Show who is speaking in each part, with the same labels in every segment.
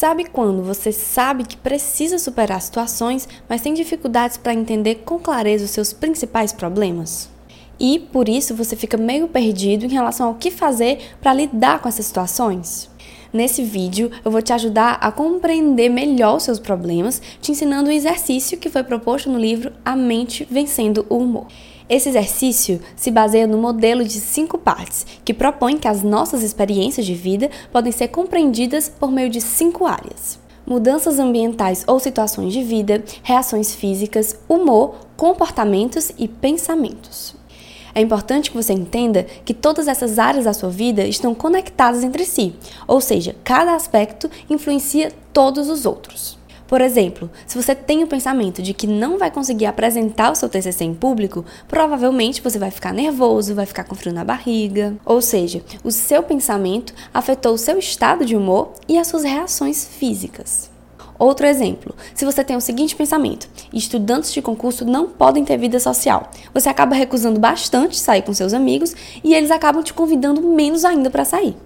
Speaker 1: Sabe quando você sabe que precisa superar situações, mas tem dificuldades para entender com clareza os seus principais problemas? E por isso você fica meio perdido em relação ao que fazer para lidar com essas situações? Nesse vídeo, eu vou te ajudar a compreender melhor os seus problemas, te ensinando um exercício que foi proposto no livro A Mente Vencendo o Humor. Esse exercício se baseia no modelo de cinco partes, que propõe que as nossas experiências de vida podem ser compreendidas por meio de cinco áreas: mudanças ambientais ou situações de vida, reações físicas, humor, comportamentos e pensamentos. É importante que você entenda que todas essas áreas da sua vida estão conectadas entre si, ou seja, cada aspecto influencia todos os outros. Por exemplo, se você tem o pensamento de que não vai conseguir apresentar o seu TCC em público, provavelmente você vai ficar nervoso, vai ficar com frio na barriga. Ou seja, o seu pensamento afetou o seu estado de humor e as suas reações físicas. Outro exemplo, se você tem o seguinte pensamento: estudantes de concurso não podem ter vida social. Você acaba recusando bastante sair com seus amigos e eles acabam te convidando menos ainda para sair.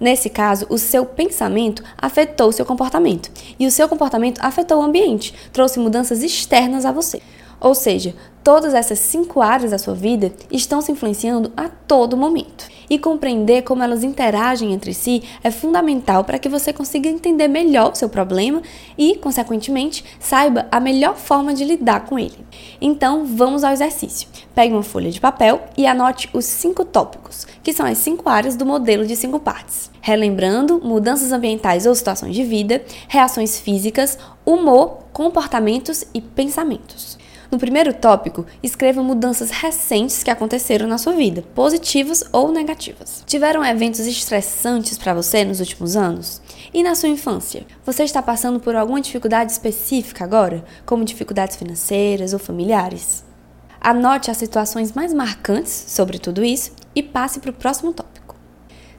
Speaker 1: Nesse caso, o seu pensamento afetou o seu comportamento e o seu comportamento afetou o ambiente, trouxe mudanças externas a você. Ou seja, todas essas cinco áreas da sua vida estão se influenciando a todo momento e compreender como elas interagem entre si é fundamental para que você consiga entender melhor o seu problema e, consequentemente, saiba a melhor forma de lidar com ele. Então, vamos ao exercício. Pegue uma folha de papel e anote os cinco tópicos, que são as cinco áreas do modelo de cinco partes. Relembrando mudanças ambientais ou situações de vida, reações físicas, humor, comportamentos e pensamentos. No primeiro tópico, escreva mudanças recentes que aconteceram na sua vida, positivas ou negativas. Tiveram eventos estressantes para você nos últimos anos? E na sua infância? Você está passando por alguma dificuldade específica agora, como dificuldades financeiras ou familiares? Anote as situações mais marcantes sobre tudo isso e passe para o próximo tópico.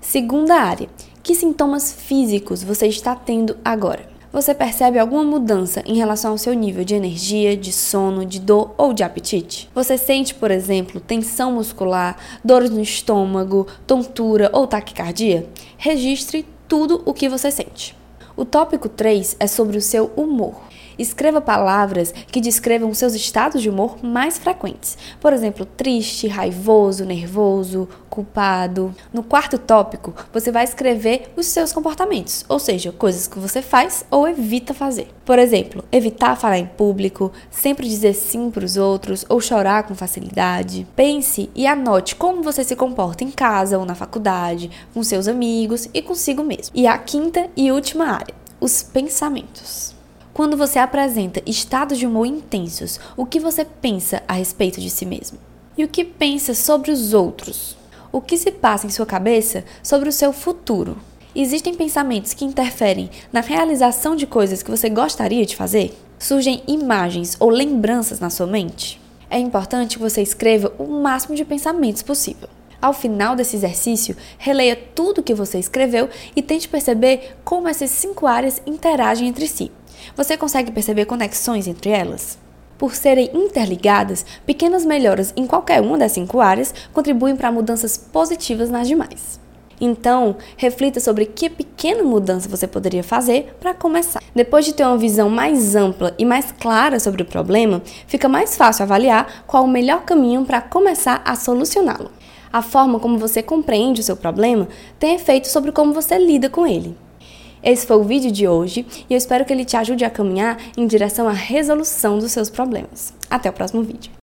Speaker 1: Segunda área: que sintomas físicos você está tendo agora? Você percebe alguma mudança em relação ao seu nível de energia, de sono, de dor ou de apetite? Você sente, por exemplo, tensão muscular, dores no estômago, tontura ou taquicardia? Registre tudo o que você sente. O tópico 3 é sobre o seu humor. Escreva palavras que descrevam seus estados de humor mais frequentes. Por exemplo, triste, raivoso, nervoso, culpado. No quarto tópico, você vai escrever os seus comportamentos, ou seja, coisas que você faz ou evita fazer. Por exemplo, evitar falar em público, sempre dizer sim para os outros ou chorar com facilidade. Pense e anote como você se comporta em casa ou na faculdade, com seus amigos e consigo mesmo. E a quinta e última área, os pensamentos. Quando você apresenta estados de humor intensos, o que você pensa a respeito de si mesmo? E o que pensa sobre os outros? O que se passa em sua cabeça sobre o seu futuro? Existem pensamentos que interferem na realização de coisas que você gostaria de fazer? Surgem imagens ou lembranças na sua mente? É importante que você escreva o máximo de pensamentos possível. Ao final desse exercício, releia tudo o que você escreveu e tente perceber como essas cinco áreas interagem entre si. Você consegue perceber conexões entre elas? Por serem interligadas, pequenas melhoras em qualquer uma das cinco áreas contribuem para mudanças positivas nas demais. Então, reflita sobre que pequena mudança você poderia fazer para começar. Depois de ter uma visão mais ampla e mais clara sobre o problema, fica mais fácil avaliar qual o melhor caminho para começar a solucioná-lo. A forma como você compreende o seu problema tem efeito sobre como você lida com ele. Esse foi o vídeo de hoje e eu espero que ele te ajude a caminhar em direção à resolução dos seus problemas. Até o próximo vídeo.